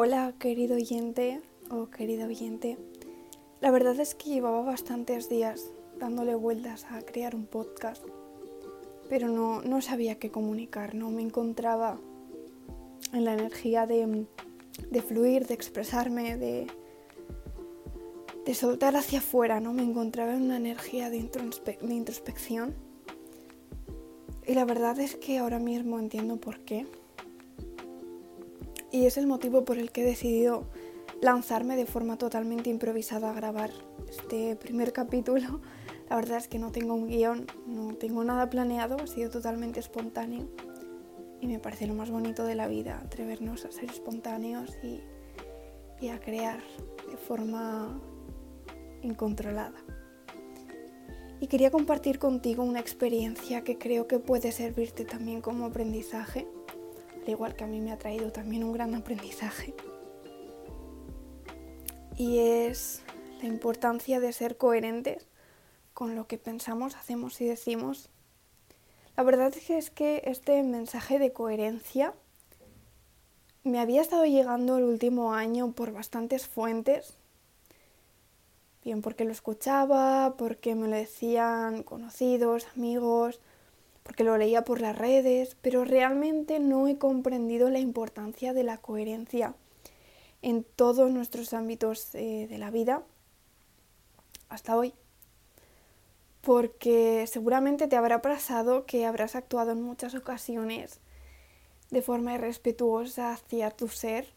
Hola, querido oyente o querida oyente. La verdad es que llevaba bastantes días dándole vueltas a crear un podcast, pero no, no sabía qué comunicar, no me encontraba en la energía de, de fluir, de expresarme, de, de soltar hacia afuera, ¿no? Me encontraba en una energía de, de introspección. Y la verdad es que ahora mismo entiendo por qué y es el motivo por el que he decidido lanzarme de forma totalmente improvisada a grabar este primer capítulo. La verdad es que no tengo un guion, no tengo nada planeado, ha sido totalmente espontáneo y me parece lo más bonito de la vida, atrevernos a ser espontáneos y, y a crear de forma incontrolada. Y quería compartir contigo una experiencia que creo que puede servirte también como aprendizaje igual que a mí me ha traído también un gran aprendizaje. Y es la importancia de ser coherentes con lo que pensamos, hacemos y decimos. La verdad es que este mensaje de coherencia me había estado llegando el último año por bastantes fuentes. Bien porque lo escuchaba, porque me lo decían conocidos, amigos, porque lo leía por las redes, pero realmente no he comprendido la importancia de la coherencia en todos nuestros ámbitos eh, de la vida hasta hoy. Porque seguramente te habrá pasado que habrás actuado en muchas ocasiones de forma irrespetuosa hacia tu ser,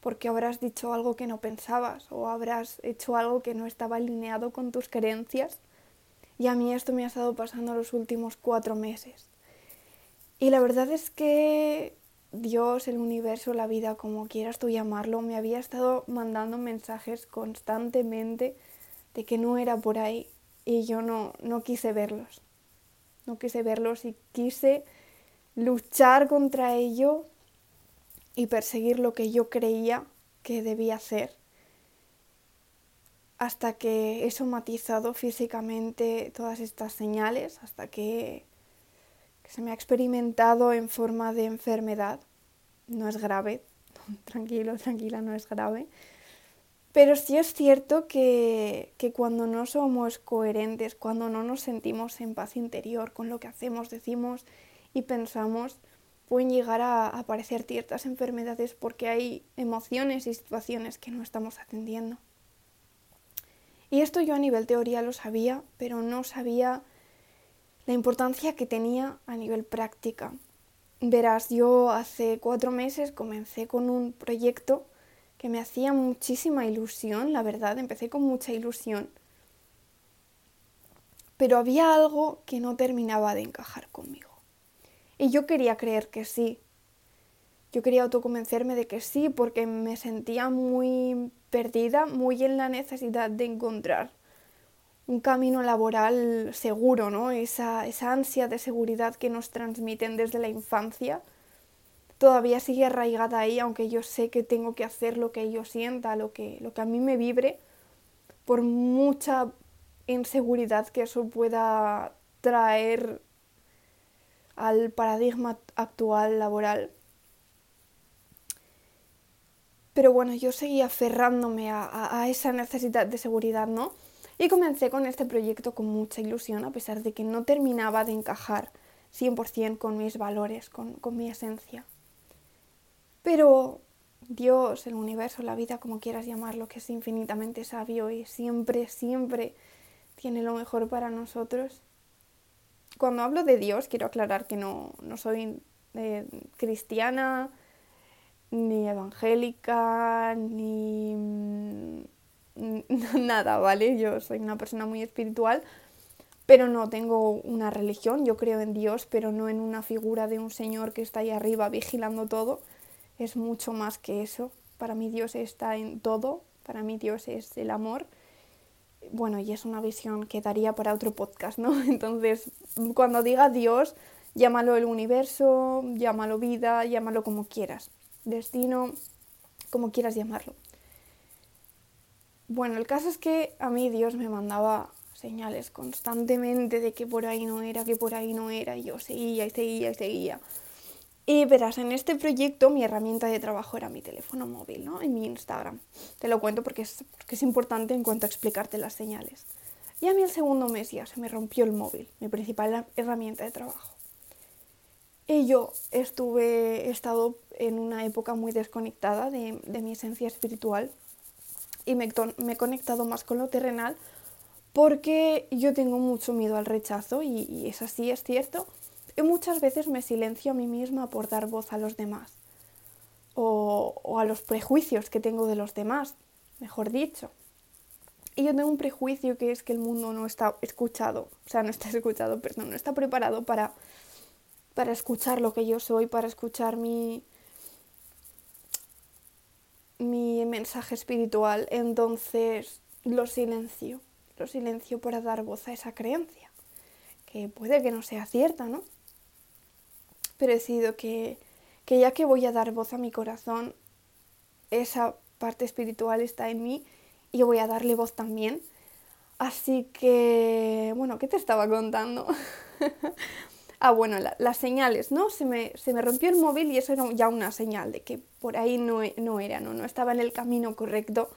porque habrás dicho algo que no pensabas o habrás hecho algo que no estaba alineado con tus creencias y a mí esto me ha estado pasando los últimos cuatro meses. Y la verdad es que Dios, el universo, la vida, como quieras tú llamarlo, me había estado mandando mensajes constantemente de que no era por ahí y yo no, no quise verlos. No quise verlos y quise luchar contra ello y perseguir lo que yo creía que debía hacer hasta que he somatizado físicamente todas estas señales, hasta que, se me ha experimentado en forma de enfermedad. No es grave, tranquilo, tranquila, no es grave. Pero sí es cierto que, que, cuando no somos coherentes, cuando no nos sentimos en paz interior con lo que hacemos, decimos y pensamos, pueden llegar a aparecer ciertas enfermedades porque hay emociones y situaciones que no estamos atendiendo. Y esto yo a nivel teoría lo sabía, pero no sabía la importancia que tenía a nivel práctica. Verás, yo hace cuatro meses comencé con un proyecto que me hacía muchísima ilusión, la verdad, empecé con mucha ilusión, pero había algo que no terminaba de encajar conmigo. Y yo quería creer que sí. Yo quería autoconvencerme de que sí, porque me sentía muy perdida, muy en la necesidad de encontrar un camino laboral seguro, ¿no? Esa, esa ansia de seguridad que nos transmiten desde la infancia todavía sigue arraigada ahí, aunque yo sé que tengo que hacer lo que yo sienta, lo que, lo que a mí me vibre, por mucha inseguridad que eso pueda traer al paradigma actual laboral. Pero bueno, yo seguía aferrándome a, esa necesidad de seguridad, ¿no? Y comencé con este proyecto con mucha ilusión, a pesar de que no terminaba de encajar 100% con mis valores, con, con mi esencia. Pero Dios, el universo, la vida, como quieras llamarlo, que es infinitamente sabio y siempre, siempre tiene lo mejor para nosotros. Cuando hablo de Dios, quiero aclarar que no, no soy eh, cristiana, ni evangélica, ni mm, nada, ¿vale? Yo soy una persona muy espiritual, pero no tengo una religión, yo creo en Dios, pero no en una figura de un Señor que está ahí arriba vigilando todo. Es mucho más que eso. Para mí Dios está en todo, para mí Dios es el amor. Bueno, y es una visión que daría para otro podcast, ¿no? Entonces, cuando diga Dios, llámalo el universo, llámalo vida, llámalo como quieras destino, como quieras llamarlo. Bueno, el caso es que a mí Dios me mandaba señales constantemente de que por ahí no era, que por ahí no era, y yo seguía y seguía y seguía. Y verás, en este proyecto mi herramienta de trabajo era mi teléfono móvil, ¿no? En mi Instagram. Te lo cuento porque es, porque es importante en cuanto a explicarte las señales. Y a mí el segundo mes ya se me rompió el móvil, mi principal herramienta de trabajo. Y yo estuve, he estado en una época muy desconectada de, de mi esencia espiritual y me, he conectado más con lo terrenal porque yo tengo mucho miedo al rechazo y, y es así, es cierto y muchas veces me silencio a mí misma por dar voz a los demás. O, o, a los prejuicios que tengo de los demás, mejor dicho. Y yo tengo un prejuicio que es que el mundo no está escuchado, o sea, no está escuchado, perdón, no está preparado para, para escuchar lo que yo soy, para escuchar mi, mi mensaje espiritual. Entonces lo silencio, lo silencio para dar voz a esa creencia, que puede que no sea cierta, ¿no? pero he decidido que, que ya que voy a dar voz a mi corazón, esa parte espiritual está en mí y voy a darle voz también. Así que, bueno, ¿qué te estaba contando? ah, bueno, las señales, ¿no? Se me, se me, rompió el móvil y eso era ya una señal de que por ahí no, no era, ¿no? No estaba en el camino correcto,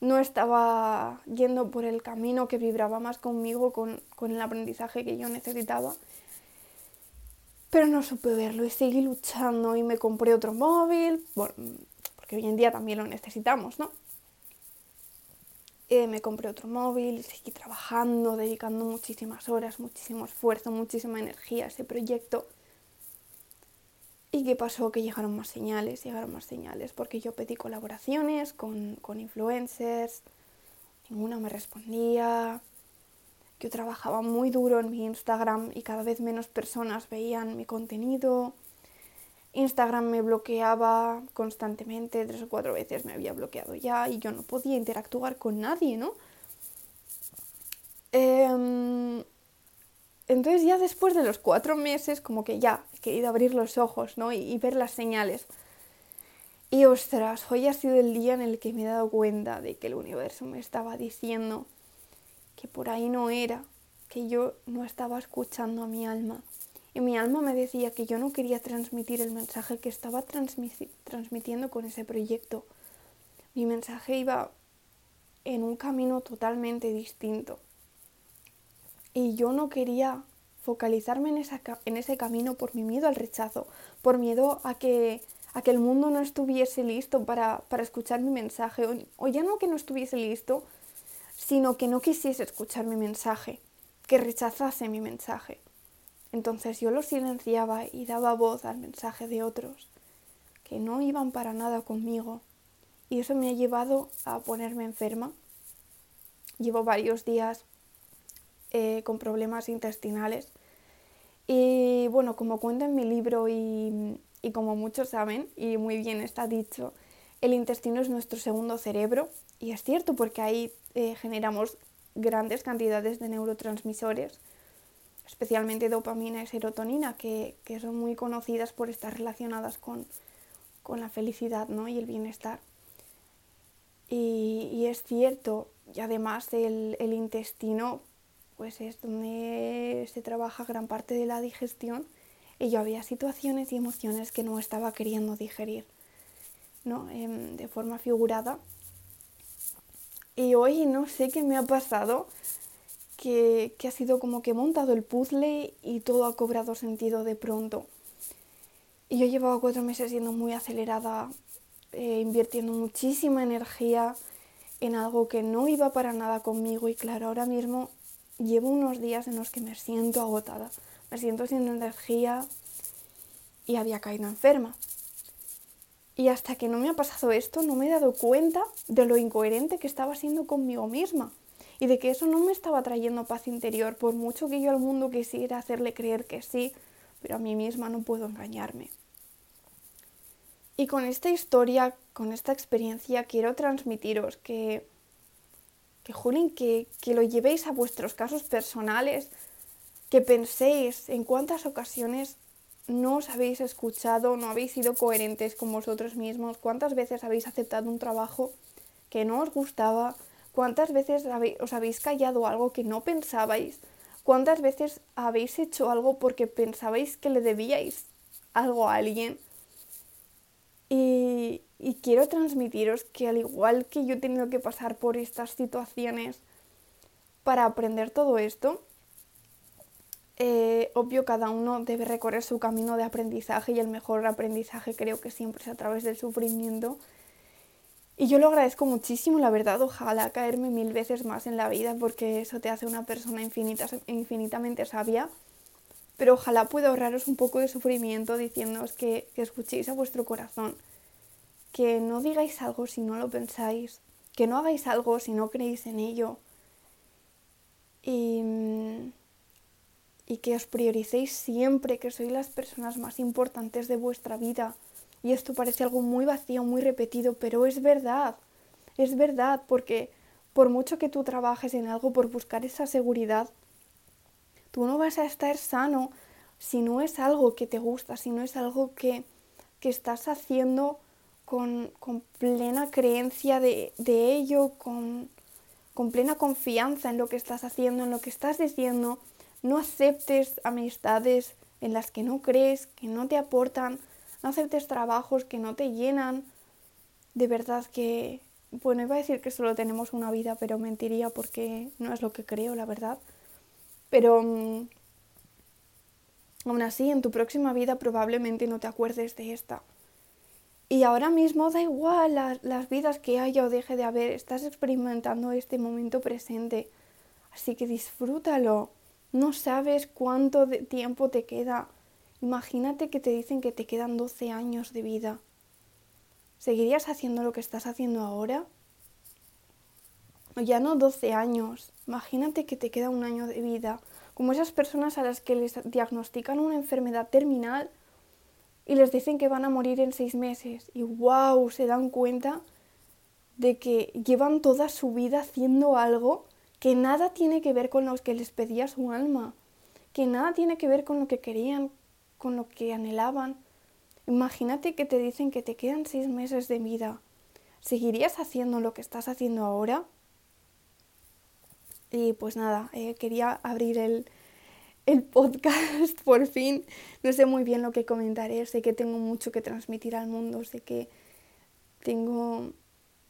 no estaba yendo por el camino que vibraba más conmigo, con, con el aprendizaje que yo necesitaba. Pero no supe verlo y seguí luchando y me compré otro móvil, porque hoy en día también lo necesitamos, ¿no? Eh, me compré otro móvil y seguí trabajando, dedicando muchísimas horas, muchísimo esfuerzo, muchísima energía a ese proyecto. ¿Y qué pasó? Que llegaron más señales, llegaron más señales, porque yo pedí colaboraciones con, con influencers, ninguna me respondía, yo trabajaba muy duro en mi Instagram y cada vez menos personas veían mi contenido. Instagram me bloqueaba constantemente, tres o cuatro veces me había bloqueado ya y yo no podía interactuar con nadie, ¿no? Eh, entonces ya después de los cuatro meses como que ya he querido abrir los ojos, ¿no? Y, y ver las señales. Y ostras, hoy ha sido el día en el que me he dado cuenta de que el universo me estaba diciendo que por ahí no era, que yo no estaba escuchando a mi alma. Y mi alma me decía que yo no quería transmitir el mensaje que estaba transmitiendo con ese proyecto. Mi mensaje iba en un camino totalmente distinto. Y yo no quería focalizarme en, en ese camino por mi miedo al rechazo, por miedo a que, a que el mundo no estuviese listo para, para escuchar mi mensaje, o, o ya no que no estuviese listo, sino que no quisiese escuchar mi mensaje, que rechazase mi mensaje. Entonces yo lo silenciaba y daba voz al mensaje de otros, que no iban para nada conmigo. Y eso me ha llevado a ponerme enferma. Llevo varios días eh, con problemas intestinales. Y bueno, como cuento en mi libro y, y como muchos saben, y muy bien está dicho, el intestino es nuestro segundo cerebro. Y es cierto porque ahí eh, generamos grandes cantidades de neurotransmisores, especialmente dopamina y serotonina, que, que son muy conocidas por estar relacionadas con, con la felicidad ¿no? y el bienestar. Y, y, es cierto, y además el, el intestino pues es donde se trabaja gran parte de la digestión y yo había situaciones y emociones que no estaba queriendo digerir ¿no? Eh, de forma figurada y hoy no sé qué me ha pasado, que, ha sido como que he montado el puzzle y todo ha cobrado sentido de pronto. Y yo llevaba cuatro meses siendo muy acelerada, eh, invirtiendo muchísima energía en algo que no iba para nada conmigo y claro, ahora mismo llevo unos días en los que me siento agotada, me siento sin energía y había caído enferma. Y hasta que no me ha pasado esto, no me he dado cuenta de lo incoherente que estaba siendo conmigo misma y de que eso no me estaba trayendo paz interior, por mucho que yo al mundo quisiera hacerle creer que sí, pero a mí misma no puedo engañarme. Y con esta historia, con esta experiencia, quiero transmitiros que, que Julín, que, que lo llevéis a vuestros casos personales, que penséis en cuántas ocasiones no os habéis escuchado, no habéis sido coherentes con vosotros mismos, cuántas veces habéis aceptado un trabajo que no os gustaba, cuántas veces os habéis callado algo que no pensabais, cuántas veces habéis hecho algo porque pensabais que le debíais algo a alguien. Y, y quiero transmitiros que al igual que yo he tenido que pasar por estas situaciones para aprender todo esto, eh, obvio cada uno debe recorrer su camino de aprendizaje y el mejor aprendizaje creo que siempre es a través del sufrimiento. Y yo lo agradezco muchísimo, la verdad, ojalá caerme mil veces más en la vida porque eso te hace una persona infinita, infinitamente sabia. Pero ojalá pueda ahorraros un poco de sufrimiento diciéndoos que, que escuchéis a vuestro corazón que no digáis algo si no lo pensáis, que no hagáis algo si no creéis en ello y, y que os prioricéis siempre, que sois las personas más importantes de vuestra vida. Y esto parece algo muy vacío, muy repetido, pero es verdad, es verdad, porque por mucho que tú trabajes en algo por buscar esa seguridad, tú no vas a estar sano si no es algo que te gusta, si no es algo que, que estás haciendo con, plena creencia de, ello, con, con plena confianza en lo que estás haciendo, en lo que estás diciendo. No aceptes amistades en las que no crees, que no te aportan, no aceptes trabajos que no te llenan. De verdad que, bueno, iba a decir que solo tenemos una vida, pero mentiría porque no es lo que creo, la verdad. Pero mm, aún así, en tu próxima vida probablemente no te acuerdes de esta. Y ahora mismo da igual las, vidas que haya o deje de haber, estás experimentando este momento presente. Así que disfrútalo. No sabes cuánto tiempo te queda. Imagínate que te dicen que te quedan 12 años de vida. ¿Seguirías haciendo lo que estás haciendo ahora? Ya no 12 años. Imagínate que te queda un año de vida. Como esas personas a las que les diagnostican una enfermedad terminal y les dicen que van a morir en seis meses y wow, se dan cuenta de que llevan toda su vida haciendo algo que nada tiene que ver con lo que les pedía su alma, que nada tiene que ver con lo que querían, con lo que anhelaban. Imagínate que te dicen que te quedan seis meses de vida. ¿Seguirías haciendo lo que estás haciendo ahora? Y pues nada, eh, quería abrir el, el podcast por fin. No sé muy bien lo que comentaré, sé que tengo mucho que transmitir al mundo, sé que tengo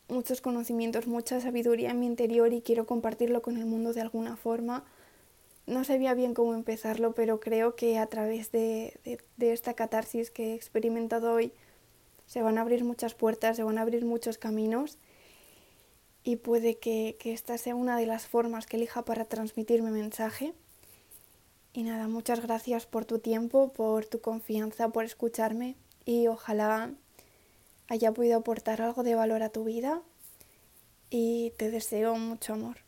muchos conocimientos, mucha sabiduría en mi interior y quiero compartirlo con el mundo de alguna forma. No sabía bien cómo empezarlo, pero creo que a través de, esta catarsis que he experimentado hoy se van a abrir muchas puertas, se van a abrir muchos caminos y puede que, que esta sea una de las formas que elija para transmitir mi mensaje. Y nada, muchas gracias por tu tiempo, por tu confianza, por escucharme y ojalá haya podido aportar algo de valor a tu vida y te deseo mucho amor.